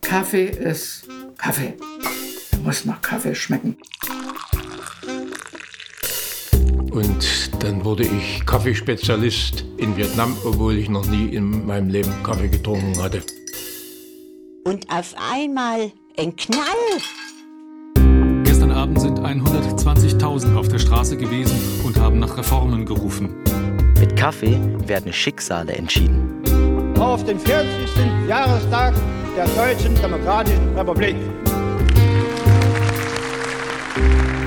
Kaffee ist Kaffee. Er muss nach Kaffee schmecken. Und dann wurde ich Kaffeespezialist in Vietnam, obwohl ich noch nie in meinem Leben Kaffee getrunken hatte. Und auf einmal ein Knall. Gestern Abend sind 120.000 auf der Straße gewesen und haben nach Reformen gerufen. Mit Kaffee werden Schicksale entschieden. Auf den 40. Jahrestag der Deutschen Demokratischen Republik.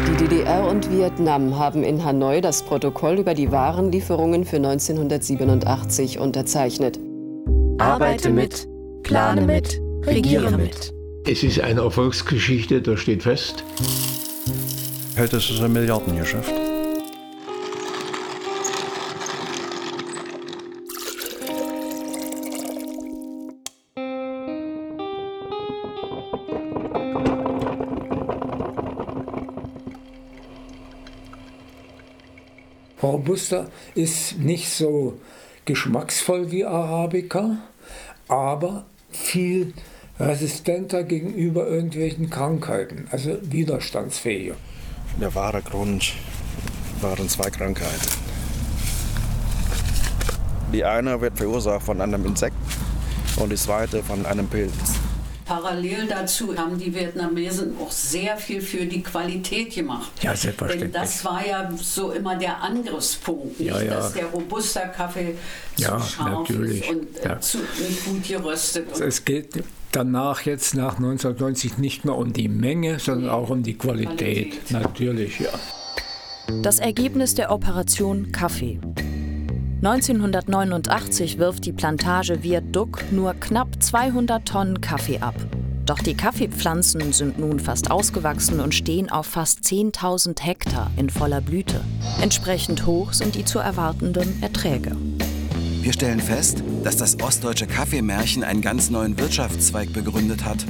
Die DDR und Vietnam haben in Hanoi das Protokoll über die Warenlieferungen für 1987 unterzeichnet. Arbeite mit, plane mit, regiere mit. Es ist eine Erfolgsgeschichte, das steht fest. Heute ist es ein Milliardengeschäft. Robusta ist nicht so geschmacksvoll wie Arabica, aber viel resistenter gegenüber irgendwelchen Krankheiten, also widerstandsfähiger. Der wahre Grund waren zwei Krankheiten. Die eine wird verursacht von einem Insekt und die zweite von einem Pilz. Parallel dazu haben die Vietnamesen auch sehr viel für die Qualität gemacht. Ja, selbstverständlich. Denn das war ja so immer der Angriffspunkt, nicht, Ja, ja. dass der Robusta-Kaffee zu Ja, scharf natürlich. ist und äh, Ja. zu, nicht gut geröstet. Und Es geht danach jetzt nach 1990 nicht mehr um die Menge, sondern auch um die Qualität. Qualität. Natürlich, ja. Das Ergebnis der Operation Kaffee. 1989 wirft die Plantage Viet Duc nur knapp 200 Tonnen Kaffee ab. Doch die Kaffeepflanzen sind nun fast ausgewachsen und stehen auf fast 10.000 Hektar in voller Blüte. Entsprechend hoch sind die zu erwartenden Erträge. Wir stellen fest, dass das ostdeutsche Kaffeemärchen einen ganz neuen Wirtschaftszweig begründet hat.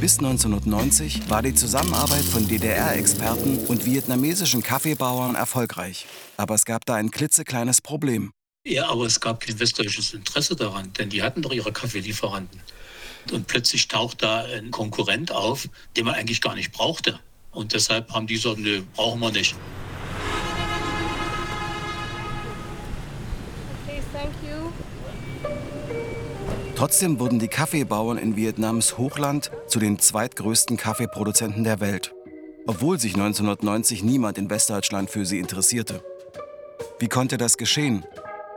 Bis 1990 war die Zusammenarbeit von DDR-Experten und vietnamesischen Kaffeebauern erfolgreich. Aber es gab da ein klitzekleines Problem. Ja, aber es gab kein westdeutsches Interesse daran, denn die hatten doch ihre Kaffeelieferanten. Und plötzlich taucht da ein Konkurrent auf, den man eigentlich gar nicht brauchte. Und deshalb haben die gesagt, nö, brauchen wir nicht. Trotzdem wurden die Kaffeebauern in Vietnams Hochland zu den zweitgrößten Kaffeeproduzenten der Welt, obwohl sich 1990 niemand in Westdeutschland für sie interessierte. Wie konnte das geschehen?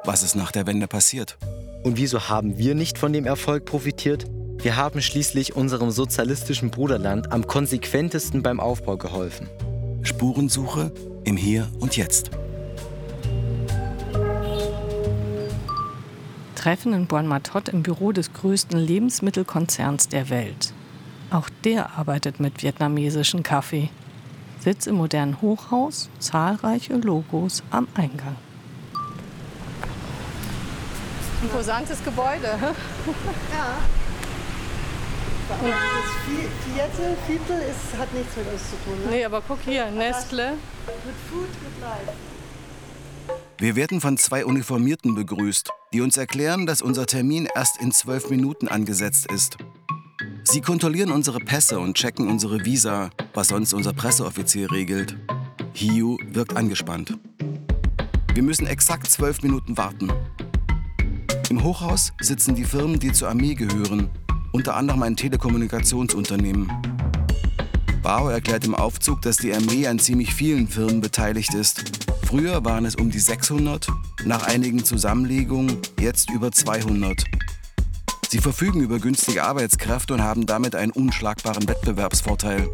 Was ist nach der Wende passiert? Und wieso haben wir nicht von dem Erfolg profitiert? Wir haben schließlich unserem sozialistischen Bruderland am konsequentesten beim Aufbau geholfen. Spurensuche im Hier und Jetzt. Treffen in Buon Matot im Büro des größten Lebensmittelkonzerns der Welt. Auch der arbeitet mit vietnamesischen Kaffee. Sitz im modernen Hochhaus, zahlreiche Logos am Eingang. Imposantes Gebäude. Ja. Und das vierte, Viertel ist, hat nichts mit uns zu tun. Ne? Nee, aber guck hier, Nestle. Mit Food, mit Life. Wir werden von zwei Uniformierten begrüßt, die uns erklären, dass unser Termin erst in zwölf Minuten angesetzt ist. Sie kontrollieren unsere Pässe und checken unsere Visa, was sonst unser Presseoffizier regelt. Hiu wirkt angespannt. Wir müssen exakt zwölf Minuten warten. Im Hochhaus sitzen die Firmen, die zur Armee gehören, unter anderem ein Telekommunikationsunternehmen. Bao erklärt im Aufzug, dass die Armee an ziemlich vielen Firmen beteiligt ist. Früher waren es um die 600, nach einigen Zusammenlegungen jetzt über 200. Sie verfügen über günstige Arbeitskräfte und haben damit einen unschlagbaren Wettbewerbsvorteil.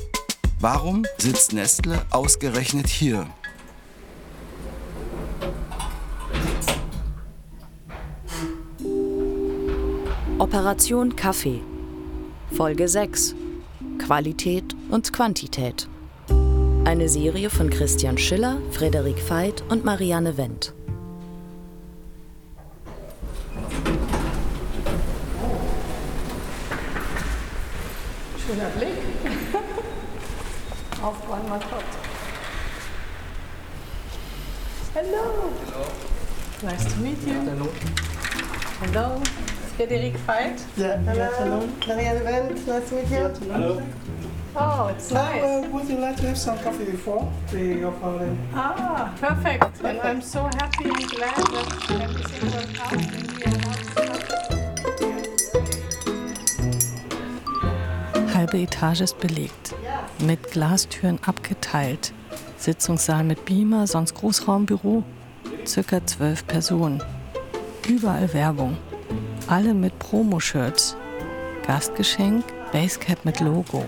Warum sitzt Nestle ausgerechnet hier? Operation Kaffee. Folge 6. Qualität und Quantität. Eine Serie von Christian Schiller, Frederik Veit und Marianne Wendt. Schöner Blick. Auf Buon Matot. Hello. Nice to meet you. Hello. Frederik Veit. Yeah, afternoon. Marianne Wendt, nice to meet you. Hello. Oh, it's nice. Uh, would you like to have some coffee before we go for the... Ah, perfect. And I'm so happy and glad that everything worked out and we are Halbe Etage ist belegt, mit Glastüren abgeteilt. Sitzungssaal mit Beamer, sonst Großraumbüro. Circa zwölf Personen. Überall Werbung. Alle mit Promo-Shirts. Gastgeschenk, Basecap mit Logo.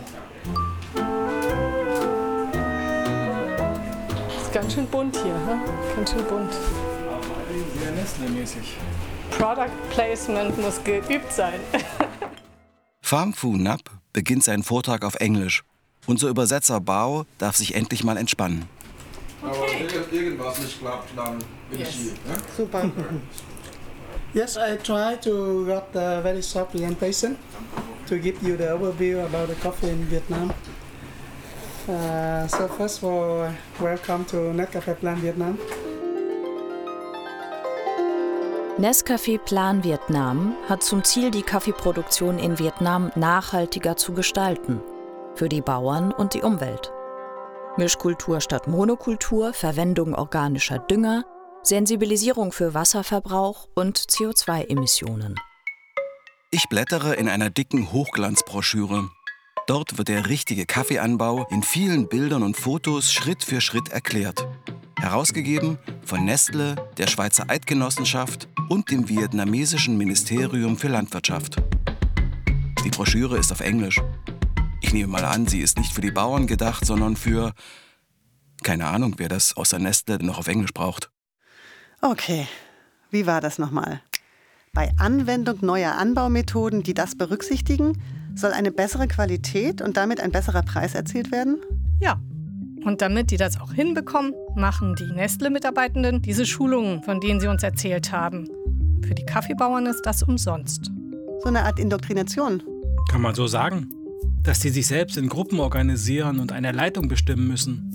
Ganz schön bunt hier, hm? ganz schön bunt. Sehr Nestle-mäßig. Product Placement muss geübt sein. Pham Phu Nap beginnt seinen Vortrag auf Englisch. Unser Übersetzer Bao darf sich endlich mal entspannen. Aber wenn irgendwas nicht klappt, dann bin ich hier. Ne? Super. Yes, I try to got a very short presentation to give you the overview about the coffee in Vietnam. Uh, so first of all, welcome to Nescafe Plan Vietnam. Nescafé Plan Vietnam hat zum Ziel, die Kaffeeproduktion in Vietnam nachhaltiger zu gestalten. Für die Bauern und die Umwelt. Mischkultur statt Monokultur, Verwendung organischer Dünger, Sensibilisierung für Wasserverbrauch und CO2-Emissionen. Ich blättere in einer dicken Hochglanzbroschüre. Dort wird der richtige Kaffeeanbau in vielen Bildern und Fotos Schritt für Schritt erklärt. Herausgegeben von Nestle, der Schweizer Eidgenossenschaft und dem vietnamesischen Ministerium für Landwirtschaft. Die Broschüre ist auf Englisch. Ich nehme mal an, sie ist nicht für die Bauern gedacht, sondern für... Keine Ahnung, wer das außer Nestle noch auf Englisch braucht. Okay, wie war das nochmal? Bei Anwendung neuer Anbaumethoden, die das berücksichtigen, soll eine bessere Qualität und damit ein besserer Preis erzielt werden? Ja. Und damit die das auch hinbekommen, machen die Nestle-Mitarbeitenden diese Schulungen, von denen sie uns erzählt haben. Für die Kaffeebauern ist das umsonst. So eine Art Indoktrination. Kann man so sagen? Dass die sich selbst in Gruppen organisieren und eine Leitung bestimmen müssen.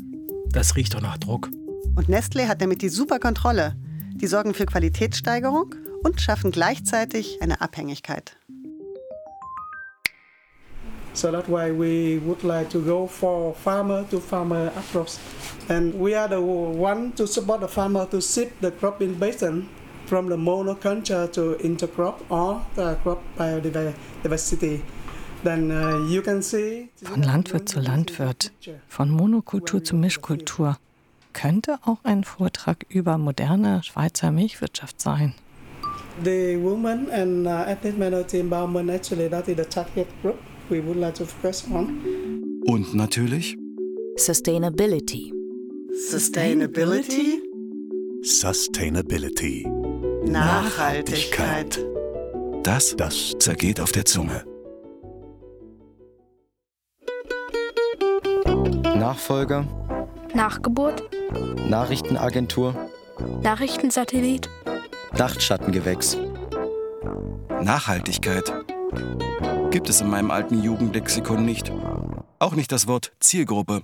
Das riecht doch nach Druck. Und Nestle hat damit die super Kontrolle. Die sorgen für Qualitätssteigerung und schaffen gleichzeitig eine Abhängigkeit. So that's why we would like to go for farmer to farmer approach. And we are the one to support the farmer to shift the crop in basin from the monoculture to intercrop or the crop biodiversity. Then uh, you can see Von Landwirt zu Landwirt, von Monokultur zu Mischkultur. Könnte auch ein Vortrag über moderne Schweizer Milchwirtschaft sein. the women and uh, ethnic minority empowerment actually that is the target group we would like to focus on. Und natürlich Sustainability. Sustainability? Sustainability. Nachhaltigkeit. das, das zergeht auf der Zunge. Nachfolger, Nachgeburt, Nachrichtenagentur, Nachrichtensatellit, Dachtschattengewächs. Nachhaltigkeit gibt es in meinem alten Jugendlexikon nicht. Auch nicht das Wort Zielgruppe.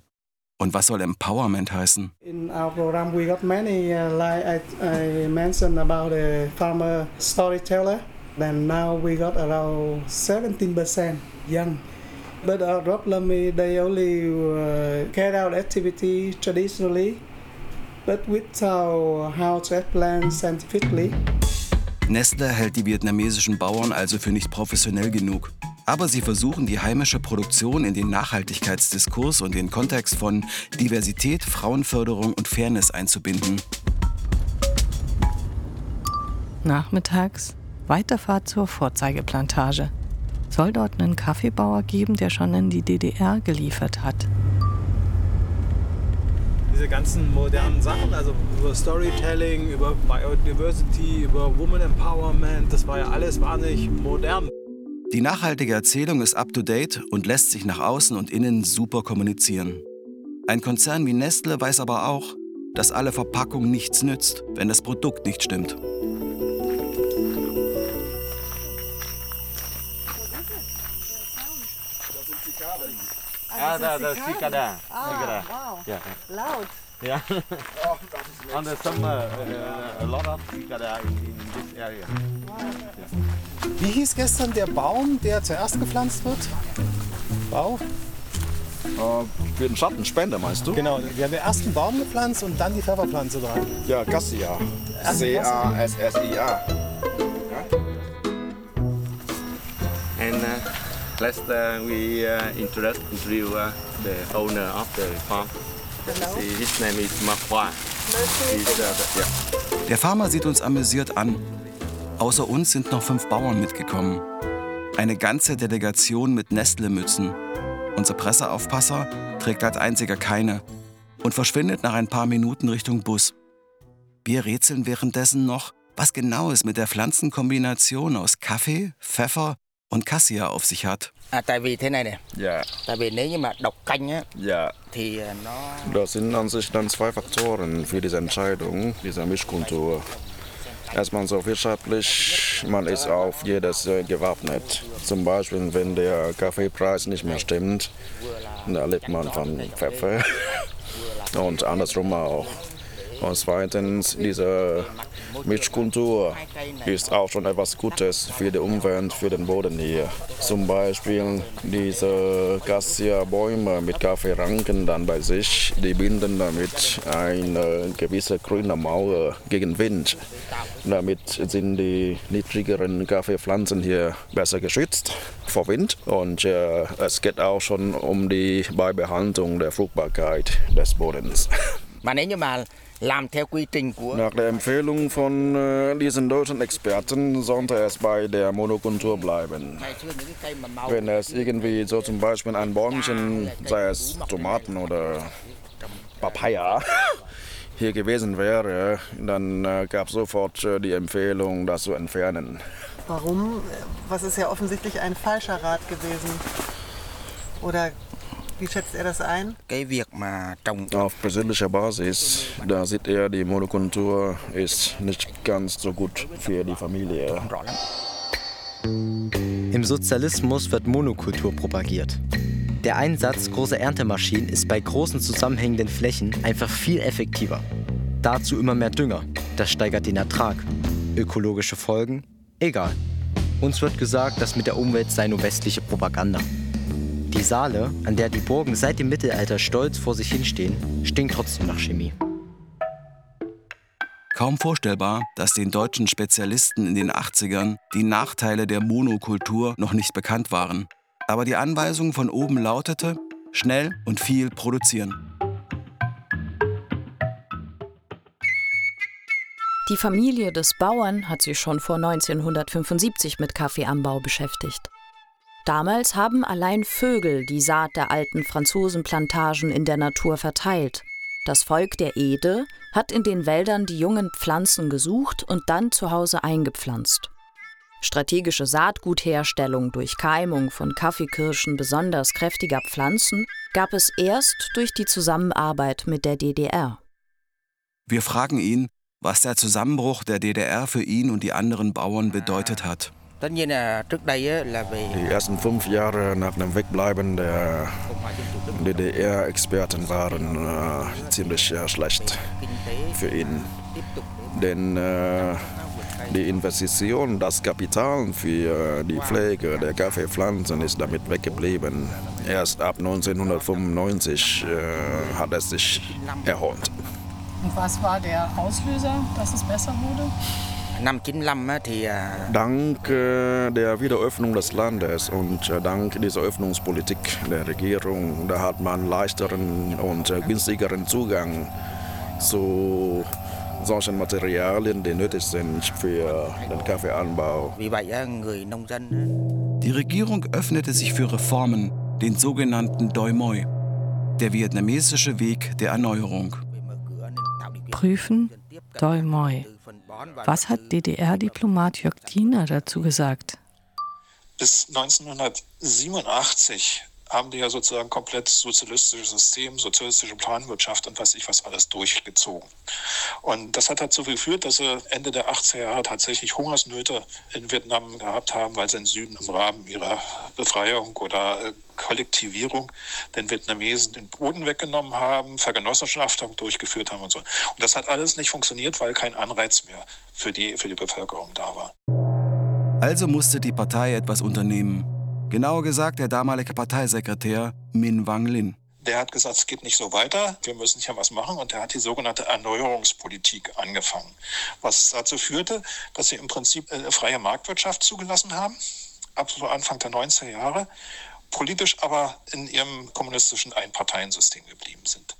Und was soll Empowerment heißen? In our program, we got many, uh, like I, I mentioned about the farmer storyteller. Then now we got around 17% young. But our problem is they only uh, carry out activity traditionally, but without how to explain scientifically. Nestle hält die vietnamesischen Bauern also für nicht professionell genug. Aber sie versuchen, die heimische Produktion in den Nachhaltigkeitsdiskurs und den Kontext von Diversität, Frauenförderung und Fairness einzubinden. Nachmittags Weiterfahrt zur Vorzeigeplantage. Soll dort einen Kaffeebauer geben, der schon in die DDR geliefert hat. Diese ganzen modernen Sachen, also über Storytelling, über Biodiversity, über Woman Empowerment, das war ja alles wahnsinnig modern. Die nachhaltige Erzählung ist up-to-date und lässt sich nach außen und innen super kommunizieren. Ein Konzern wie Nestle weiß aber auch, dass alle Verpackung nichts nützt, wenn das Produkt nicht stimmt. Ah, da, da, cicada. Ah, wow. Yeah. Loud. Yeah. and there's some, uh, uh, a lot of cicada in, in this area. Yeah. Wie hieß gestern der Baum, der zuerst gepflanzt wird? Bau? Äh, für den Schattenspender meinst du? Genau, wir haben den ersten Baum gepflanzt und dann die Pfefferpflanze dran. Ja, Cassia. C-A-S-S-I-A. And uh, let's uh, we uh, introduce introduce uh, the owner of the farm. See, his name is. He's, uh. Der Farmer sieht uns amüsiert an. Außer uns sind noch fünf Bauern mitgekommen. Eine ganze Delegation mit Nestle-Mützen. Unser Presseaufpasser trägt als einziger keine und verschwindet nach ein paar Minuten Richtung Bus. Wir rätseln währenddessen noch, was genau es mit der Pflanzenkombination aus Kaffee, Pfeffer und Cassia auf sich hat. Das sind an sich dann zwei Faktoren für diese Entscheidung dieser Mischkultur. Erstmal so wirtschaftlich, man ist auf jedes gewappnet. Zum Beispiel, wenn der Kaffeepreis nicht mehr stimmt, da lebt man von Pfeffer. Und andersrum auch. Und zweitens, diese Mischkultur ist auch schon etwas Gutes für die Umwelt, für den Boden hier. Zum Beispiel diese Cassia-Bäume mit Kaffeeranken dann bei sich, die binden damit eine gewisse grüne Mauer gegen Wind. Damit sind die niedrigeren Kaffeepflanzen hier besser geschützt vor Wind. Und äh, es geht auch schon um die Beibehaltung der Fruchtbarkeit des Bodens. Làm theo quy trình của Nach der Empfehlung von äh, diesen deutschen Experten sollte es bei der Monokultur bleiben. Wenn es irgendwie so zum Beispiel ein Bäumchen, sei es Tomaten oder Papaya, hier gewesen wäre, dann äh, gab es sofort äh, die Empfehlung, das zu entfernen. Warum? Was ist ja offensichtlich ein falscher Rat gewesen. Oder wie schätzt er das ein? Auf persönlicher Basis, da sieht er, die Monokultur ist nicht ganz so gut für die Familie. Im Sozialismus wird Monokultur propagiert. Der Einsatz großer Erntemaschinen ist bei großen zusammenhängenden Flächen einfach viel effektiver. Dazu immer mehr Dünger. Das steigert den Ertrag. Ökologische Folgen? Egal. Uns wird gesagt, das mit der Umwelt sei nur westliche Propaganda. Die Saale, an der die Burgen seit dem Mittelalter stolz vor sich hinstehen, stinkt trotzdem nach Chemie. Kaum vorstellbar, dass den deutschen Spezialisten in den 80ern die Nachteile der Monokultur noch nicht bekannt waren. Aber die Anweisung von oben lautete, schnell und viel produzieren. Die Familie des Bauern hat sich schon vor 1975 mit Kaffeeanbau beschäftigt. Damals haben allein Vögel die Saat der alten Franzosenplantagen in der Natur verteilt. Das Volk der Ede hat in den Wäldern die jungen Pflanzen gesucht und dann zu Hause eingepflanzt. Strategische Saatgutherstellung durch Keimung von Kaffeekirschen besonders kräftiger Pflanzen gab es erst durch die Zusammenarbeit mit der DDR. Wir fragen ihn, was der Zusammenbruch der DDR für ihn und die anderen Bauern bedeutet hat. Tất nhiên là trước đây á, là về Die ersten fünf Jahre nach dem Wegbleiben der DDR-Experten waren äh, ziemlich äh, schlecht für ihn. Denn äh, die Investition, das Kapital für die Pflege der Kaffeepflanzen ist damit weggeblieben. Erst ab 1995 äh, hat es sich erholt. Und was war der Auslöser, dass es besser wurde? Năm 95 á, thì Dank äh, der Wiederöffnung des Landes und äh, dank dieser Öffnungspolitik der Regierung, da hat man leichteren und äh, günstigeren Zugang zu solchen Materialien, die nötig sind für den Kaffeeanbau. Die Regierung öffnete sich für Reformen, den sogenannten Doi Moi, der vietnamesische Weg der Erneuerung. Prüfen, Doi Moi. Was hat DDR-Diplomat Jörg Diener dazu gesagt? Bis 1987 haben die ja sozusagen komplett sozialistisches System, sozialistische Planwirtschaft und weiß ich was alles durchgezogen. Und das hat dazu geführt, dass sie Ende der 80er Jahre tatsächlich Hungersnöte in Vietnam gehabt haben, weil sie im Süden im Rahmen ihrer Befreiung oder äh, Kollektivierung den Vietnamesen den Boden weggenommen haben, Vergenossenschaftung durchgeführt haben und so. Und das hat alles nicht funktioniert, weil kein Anreiz mehr für die, für die Bevölkerung da war. Also musste die Partei etwas unternehmen. Genauer gesagt der damalige Parteisekretär Min Wang Lin. Der hat gesagt, es geht nicht so weiter, wir müssen hier was machen und er hat die sogenannte Erneuerungspolitik angefangen, was dazu führte, dass sie im Prinzip eine freie Marktwirtschaft zugelassen haben, ab so Anfang der 90er Jahre, politisch aber in ihrem kommunistischen Einparteiensystem geblieben sind.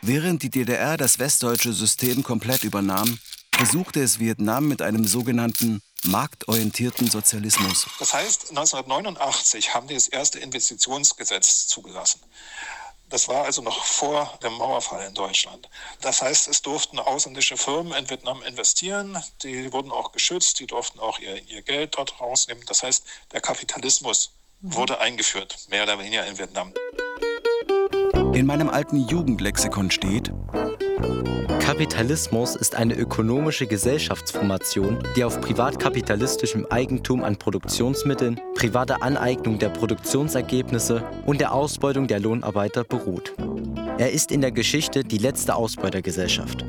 Während die DDR das westdeutsche System komplett übernahm, versuchte es Vietnam mit einem sogenannten marktorientierten Sozialismus. Das heißt, 1989 haben die das erste Investitionsgesetz zugelassen. Das war also noch vor dem Mauerfall in Deutschland. Das heißt, es durften ausländische Firmen in Vietnam investieren, die wurden auch geschützt, die durften auch ihr, ihr Geld dort rausnehmen. Das heißt, der Kapitalismus wurde eingeführt, mehr oder weniger in Vietnam. In meinem alten Jugendlexikon steht, Kapitalismus ist eine ökonomische Gesellschaftsformation, die auf privatkapitalistischem Eigentum an Produktionsmitteln, privater Aneignung der Produktionsergebnisse und der Ausbeutung der Lohnarbeiter beruht. Er ist in der Geschichte die letzte Ausbeutergesellschaft.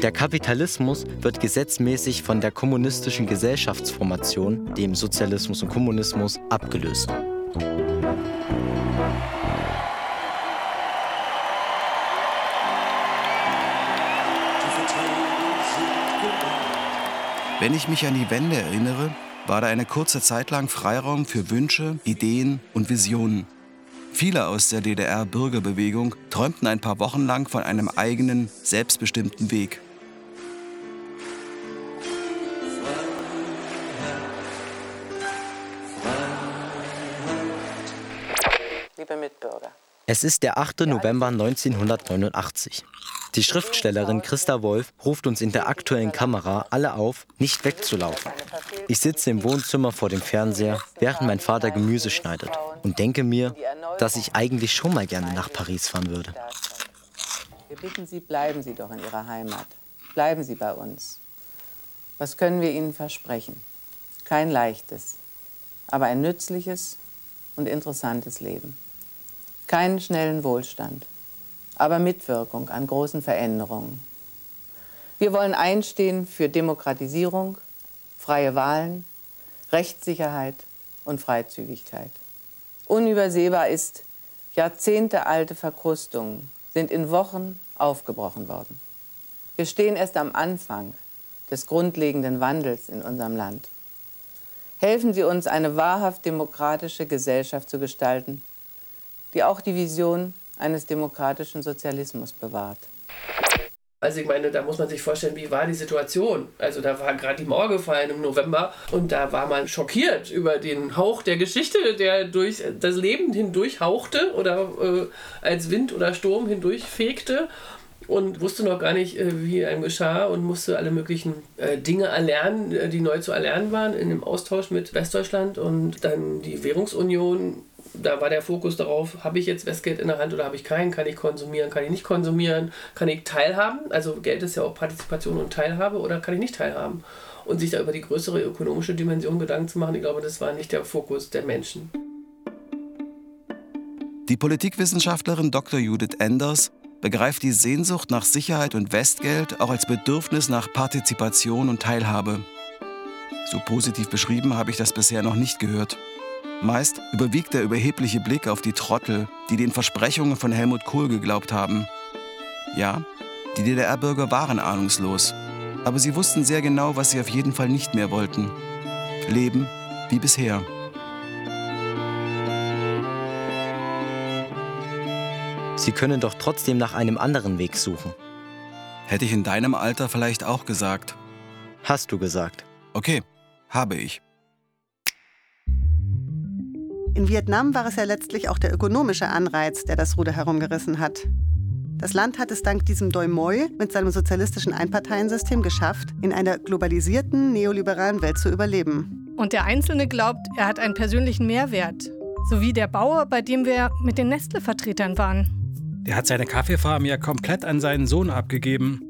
Der Kapitalismus wird gesetzmäßig von der kommunistischen Gesellschaftsformation, dem Sozialismus und Kommunismus, abgelöst. Wenn ich mich an die Wende erinnere, war da eine kurze Zeit lang Freiraum für Wünsche, Ideen und Visionen. Viele aus der DDR-Bürgerbewegung träumten ein paar Wochen lang von einem eigenen, selbstbestimmten Weg. Liebe Mitbürger, Es ist der 8. November 1989. Die Schriftstellerin Christa Wolf ruft uns in der aktuellen Kamera alle auf, nicht wegzulaufen. Ich sitze im Wohnzimmer vor dem Fernseher, während mein Vater Gemüse schneidet und denke mir, dass ich eigentlich schon mal gerne nach Paris fahren würde. wir bitten Sie, bleiben Sie doch in Ihrer Heimat. Bleiben Sie bei uns. Was können wir Ihnen versprechen? Kein leichtes, aber ein nützliches und interessantes Leben. Keinen schnellen Wohlstand, aber Mitwirkung an großen Veränderungen. Wir wollen einstehen für Demokratisierung, freie Wahlen, Rechtssicherheit und Freizügigkeit. Unübersehbar ist, jahrzehntealte Verkrustungen sind in Wochen aufgebrochen worden. Wir stehen erst am Anfang des grundlegenden Wandels in unserem Land. Helfen Sie uns, eine wahrhaft demokratische Gesellschaft zu gestalten, die auch die Vision eines demokratischen Sozialismus bewahrt. Also ich meine, da muss man sich vorstellen, wie war die Situation. Also da war gerade die Mauer gefallen im November und da war man schockiert über den Hauch der Geschichte, der durch das Leben hindurch hauchte oder äh, als Wind oder Sturm hindurchfegte und wusste noch gar nicht, äh, wie einem geschah und musste alle möglichen äh, Dinge erlernen, äh, die neu zu erlernen waren in dem Austausch mit Westdeutschland und dann die Währungsunion. Da war der Fokus darauf, habe ich jetzt Westgeld in der Hand oder habe ich keinen? Kann ich konsumieren, kann ich nicht konsumieren? Kann ich teilhaben? Also Geld ist ja auch Partizipation und Teilhabe oder kann ich nicht teilhaben? Und sich da über die größere ökonomische Dimension Gedanken zu machen, ich glaube, das war nicht der Fokus der Menschen. Die Politikwissenschaftlerin Dr. Judith Enders begreift die Sehnsucht nach Sicherheit und Westgeld auch als Bedürfnis nach Partizipation und Teilhabe. So positiv beschrieben habe ich das bisher noch nicht gehört. Meist überwiegt der überhebliche Blick auf die Trottel, die den Versprechungen von Helmut Kohl geglaubt haben. Ja, die DDR-Bürger waren ahnungslos, aber sie wussten sehr genau, was sie auf jeden Fall nicht mehr wollten. Leben wie bisher. Sie können doch trotzdem nach einem anderen Weg suchen. Hätte ich in deinem Alter vielleicht auch gesagt. Hast du gesagt. Okay, habe ich. In Vietnam war es ja letztlich auch der ökonomische Anreiz, der das Ruder herumgerissen hat. Das Land hat es dank diesem Doi Moi mit seinem sozialistischen Einparteiensystem geschafft, in einer globalisierten, neoliberalen Welt zu überleben. Und der Einzelne glaubt, er hat einen persönlichen Mehrwert. So wie der Bauer, bei dem wir mit den Nestle-Vertretern waren. Der hat seine Kaffeefarm ja komplett an seinen Sohn abgegeben.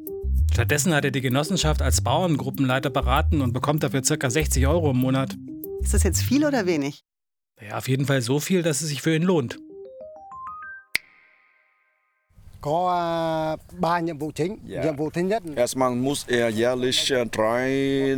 Stattdessen hat er die Genossenschaft als Bauerngruppenleiter beraten und bekommt dafür ca. 60 Euro im Monat. Ist das jetzt viel oder wenig? Ja, auf jeden Fall so viel, dass es sich für ihn lohnt. Erstmal muss er jährlich äh, drei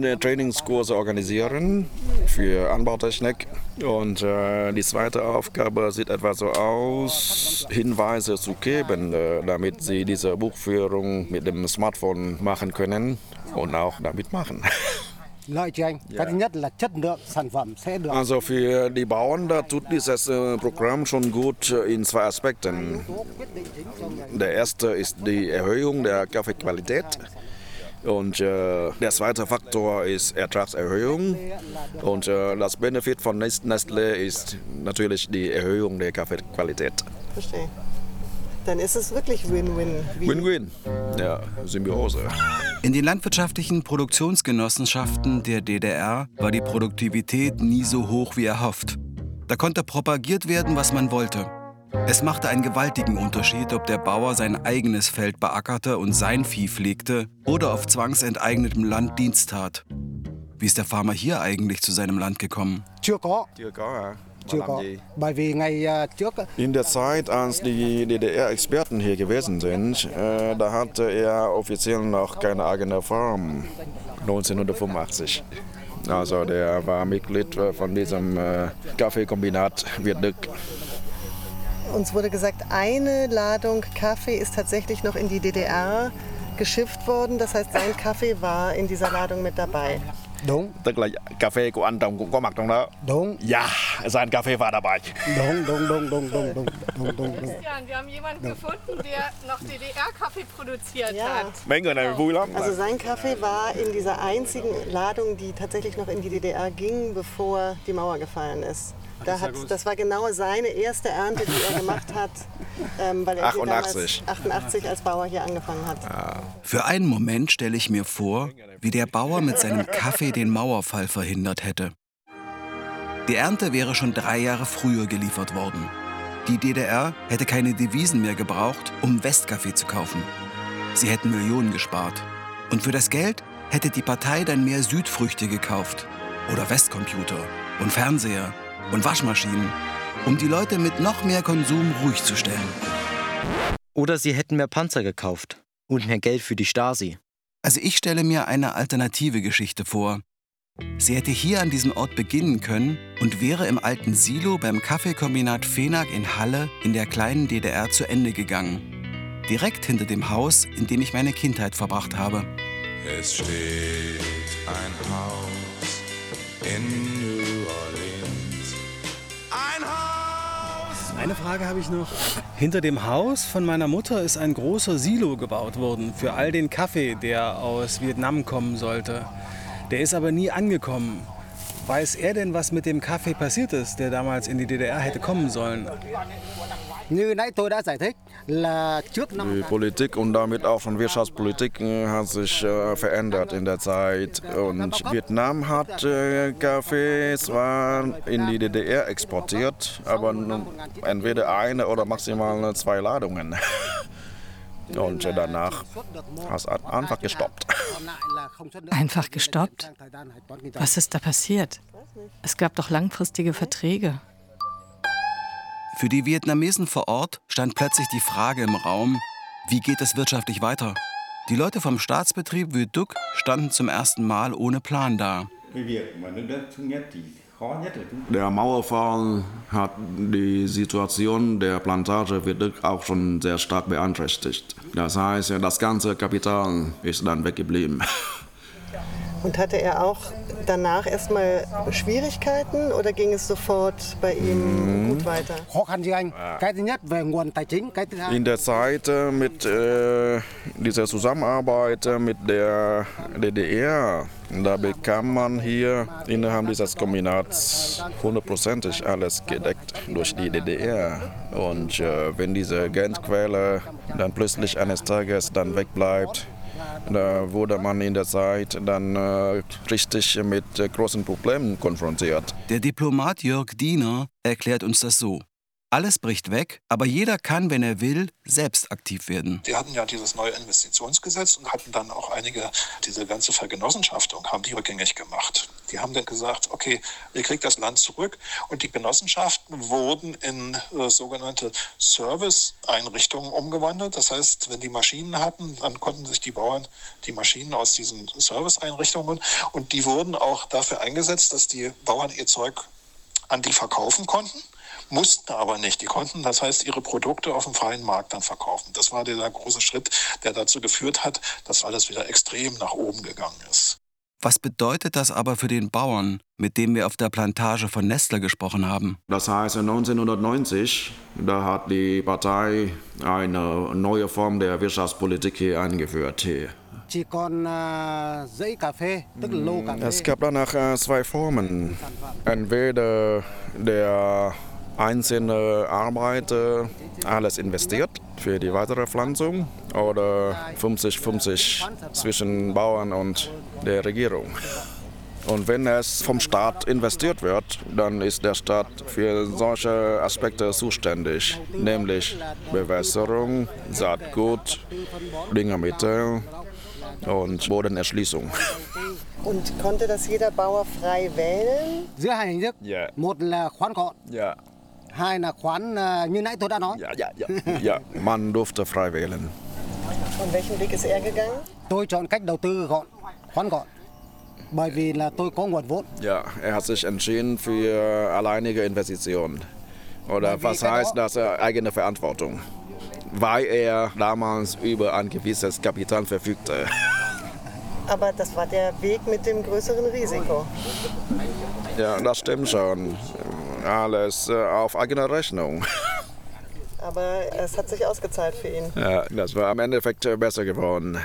äh, Trainingskurse organisieren für Anbautechnik. Und äh, die zweite Aufgabe sieht etwa so aus, Hinweise zu geben, äh, damit sie diese Buchführung mit dem Smartphone machen können und auch damit machen. Lợi cho anh. Cái thứ nhất là chất lượng sản phẩm sẽ được Also für die Bauern, da tut dieses Programm schon gut in zwei Aspekten. Der erste ist die Erhöhung der Kaffeequalität. Und äh, der zweite Faktor ist Ertragserhöhung. Und äh, das Benefit von Nest- Nestle ist natürlich die Erhöhung der Kaffeequalität. Verstehe. Dann ist es wirklich Win-Win. Win-win. Ja, Symbiose. In den landwirtschaftlichen Produktionsgenossenschaften der DDR war die Produktivität nie so hoch wie erhofft. Da konnte propagiert werden, was man wollte. Es machte einen gewaltigen Unterschied, ob der Bauer sein eigenes Feld beackerte und sein Vieh pflegte oder auf zwangsenteignetem Land Dienst tat. Wie ist der Farmer hier eigentlich zu seinem Land gekommen? Chưa có. Bởi vì ngày trước In der Zeit, als die DDR-Experten hier gewesen sind, äh, da hatte er offiziell noch keine eigene Farm. 1985. Also der war Mitglied äh, von diesem äh, Kaffeekombinat Wieddück. Uns wurde gesagt, eine Ladung Kaffee ist tatsächlich noch in die DDR geschifft worden. Das heißt, sein Kaffee war in dieser Ladung mit dabei. Đúng. Tức là cà phê của anh Trọng cũng có mặt trong đó. Đúng. Ja, sein Kaffee war dabei. Đúng, đúng, đúng, đúng, đúng, đúng, đúng, đúng, đúng. Christian, wir haben jemanden gefunden, der noch DDR-Kaffee produziert hat. Mấy người này vui lắm. Also sein Kaffee war in dieser einzigen Ladung, die tatsächlich noch in die DDR ging, bevor die Mauer gefallen ist. Da das war genau seine erste Ernte, die er gemacht hat, ähm, weil er hier 88. damals 88 als Bauer hier angefangen hat. Für einen Moment stelle ich mir vor, wie der Bauer mit seinem Kaffee den Mauerfall verhindert hätte. Die Ernte wäre schon drei Jahre früher geliefert worden. Die DDR hätte keine Devisen mehr gebraucht, um Westkaffee zu kaufen. Sie hätten Millionen gespart. Und für das Geld hätte die Partei dann mehr Südfrüchte gekauft. Oder Westcomputer und Fernseher und Waschmaschinen, um die Leute mit noch mehr Konsum ruhig zu stellen. Oder sie hätten mehr Panzer gekauft und mehr Geld für die Stasi. Also ich stelle mir eine alternative Geschichte vor. Sie hätte hier an diesem Ort beginnen können und wäre im alten Silo beim Kaffeekombinat Fenag in Halle in der kleinen DDR zu Ende gegangen. Direkt hinter dem Haus, in dem ich meine Kindheit verbracht habe. Es steht ein Haus in New Eine Frage habe ich noch. Hinter dem Haus von meiner Mutter ist ein großer Silo gebaut worden für all den Kaffee, der aus Vietnam kommen sollte. Der ist aber nie angekommen. Weiß er denn, was mit dem Kaffee passiert ist, der damals in die DDR hätte kommen sollen? Như nãy tôi đã giải thích là trước năm Die Politik und damit auch schon Wirtschaftspolitik äh, hat sich äh, verändert in der Zeit. Und Vietnam hat äh, Kaffee zwar in die DDR exportiert, aber entweder eine oder maximal zwei Ladungen. Und äh, danach hat es einfach gestoppt. Einfach gestoppt? Was ist da passiert? Es gab doch langfristige Verträge. Für die Vietnamesen vor Ort stand plötzlich die Frage im Raum, wie geht es wirtschaftlich weiter? Die Leute vom Staatsbetrieb Viaduc standen zum ersten Mal ohne Plan da. Der Mauerfall hat die Situation der Plantage Viaduc auch schon sehr stark beeinträchtigt. Das heißt, das ganze Kapital ist dann weggeblieben. Und hatte er auch danach erstmal Schwierigkeiten oder ging es sofort bei ihm gut weiter? In der Zeit äh, mit äh, dieser Zusammenarbeit äh, mit der DDR, da bekam man hier innerhalb dieses Kombinats hundertprozentig alles gedeckt durch die DDR. Und äh, wenn diese Geldquelle dann plötzlich eines Tages dann wegbleibt, da wurde man in der Zeit dann äh, richtig mit äh, großen Problemen konfrontiert. Der Diplomat Jörg Diener erklärt uns das so. Alles bricht weg, aber jeder kann, wenn er will, selbst aktiv werden. Die hatten ja dieses neue Investitionsgesetz und hatten dann auch einige, diese ganze Vergenossenschaftung, haben die rückgängig gemacht. Die haben dann gesagt, okay, ihr kriegt das Land zurück. Und die Genossenschaften wurden in äh, sogenannte Service-Einrichtungen umgewandelt. Das heißt, wenn die Maschinen hatten, dann konnten sich die Bauern die Maschinen aus diesen Service-Einrichtungen und die wurden auch dafür eingesetzt, dass die Bauern ihr Zeug an die verkaufen konnten mussten aber nicht. Die konnten, das heißt, ihre Produkte auf dem freien Markt dann verkaufen. Das war der große Schritt, der dazu geführt hat, dass alles wieder extrem nach oben gegangen ist. Was bedeutet das aber für den Bauern, mit dem wir auf der Plantage von Nestle gesprochen haben? Das heißt, 1990, da hat die Partei eine neue Form der Wirtschaftspolitik hier eingeführt. Hier. Es gab danach äh, zwei Formen. Entweder der einzelne Arbeiter alles investiert für die weitere Pflanzung oder 50-50 zwischen Bauern und der Regierung. Und wenn es vom Staat investiert wird, dann ist der Staat für solche Aspekte zuständig, nämlich Bewässerung, Saatgut, Düngemittel und Bodenerschließung. Und konnte das jeder Bauer frei wählen? Yeah. là khoán gọn, Ja, hai là khoán như nãy tôi đã nói. ja, ja, ja. ja, man durfte frei wählen. Und welchen Weg ist er gegangen? Tôi chọn cách đầu tư gọn, khoán gọn. Bởi vì là tôi có nguồn vốn. Ja, er hat sich entschieden für alleinige Investitionen. Oder was heißt das? äh, Eigene Verantwortung. Weil er damals über ein gewisses Kapital verfügte. Aber das war der Weg mit dem größeren Risiko. Ja, das stimmt schon. Alles äh, auf eigene Rechnung. Aber es hat sich ausgezahlt für ihn. Ja, das war am Endeffekt äh, besser geworden.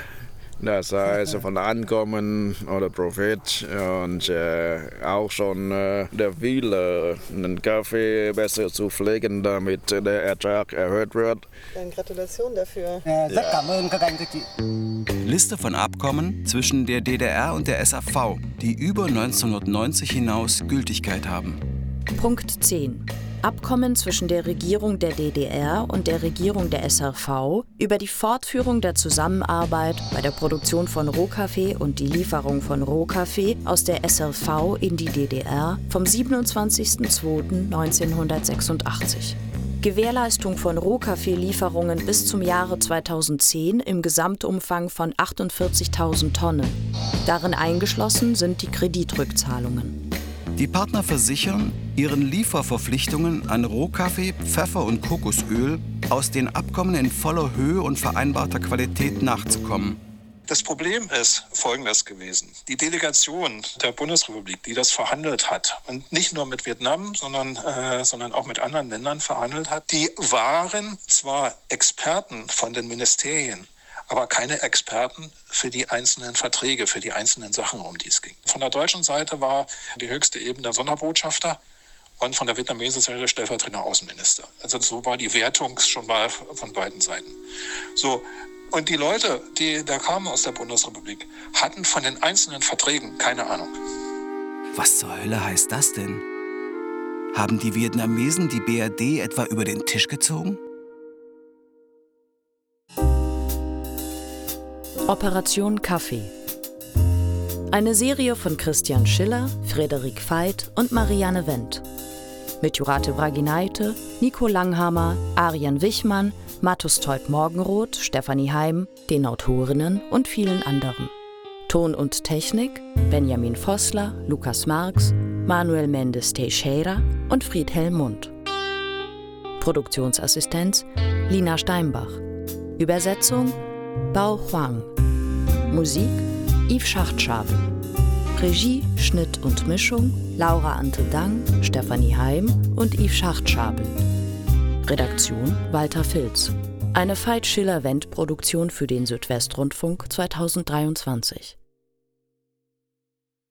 Das heißt, von Ankommen oder Profit und äh, auch schon äh, der Wille, einen Kaffee besser zu pflegen, damit der Ertrag erhöht wird. Dann Gratulation dafür. Các chị. Liste von Abkommen zwischen der DDR und der SAV, die über 1990 hinaus Gültigkeit haben. Punkt 10. Abkommen zwischen der Regierung der DDR und der Regierung der SRV über die Fortführung der Zusammenarbeit bei der Produktion von Rohkaffee und die Lieferung von Rohkaffee aus der SRV in die DDR vom 27.02.1986. Gewährleistung von Rohkaffeelieferungen bis zum Jahre 2010 im Gesamtumfang von 48.000 Tonnen. Darin eingeschlossen sind die Kreditrückzahlungen. Die Partner versichern, ihren Lieferverpflichtungen an Rohkaffee, Pfeffer und Kokosöl aus den Abkommen in voller Höhe und vereinbarter Qualität nachzukommen. Das Problem ist folgendes gewesen. Die Delegation der Bundesrepublik, die das verhandelt hat und nicht nur mit Vietnam, sondern, äh, sondern auch mit anderen Ländern verhandelt hat, die waren zwar Experten von den Ministerien, aber keine Experten für die einzelnen Verträge, für die einzelnen Sachen, um die es ging. Von der deutschen Seite war die höchste Ebene der Sonderbotschafter und von der vietnamesischen Seite stellvertretender Außenminister. Also so war die Wertung schon mal von beiden Seiten. So, und die Leute, die da kamen aus der Bundesrepublik, hatten von den einzelnen Verträgen keine Ahnung. Was zur Hölle heißt das denn? Haben die Vietnamesen die BRD etwa über den Tisch gezogen? Operation Kaffee. Eine Serie von Christian Schiller, Frederik Veit und Marianne Wendt. Mit Jurate Braginaite, Nico Langhammer, Arian Wichmann, Mattus Teut Morgenroth, Stefanie Heim, den Autorinnen und vielen anderen. Ton und Technik Benjamin Vossler, Lukas Marx, Manuel Mendes Teixeira und Friedhelm Mund. Produktionsassistenz Lina Steinbach. Übersetzung Bao Huang. Musik Yves Schachtschabel. Regie, Schnitt und Mischung Laura Ante Dang, Stefanie Heim und Yves Schachtschabel. Redaktion Walter Filz. Eine Veit Schiller-Wendt-Produktion für den Südwestrundfunk 2023.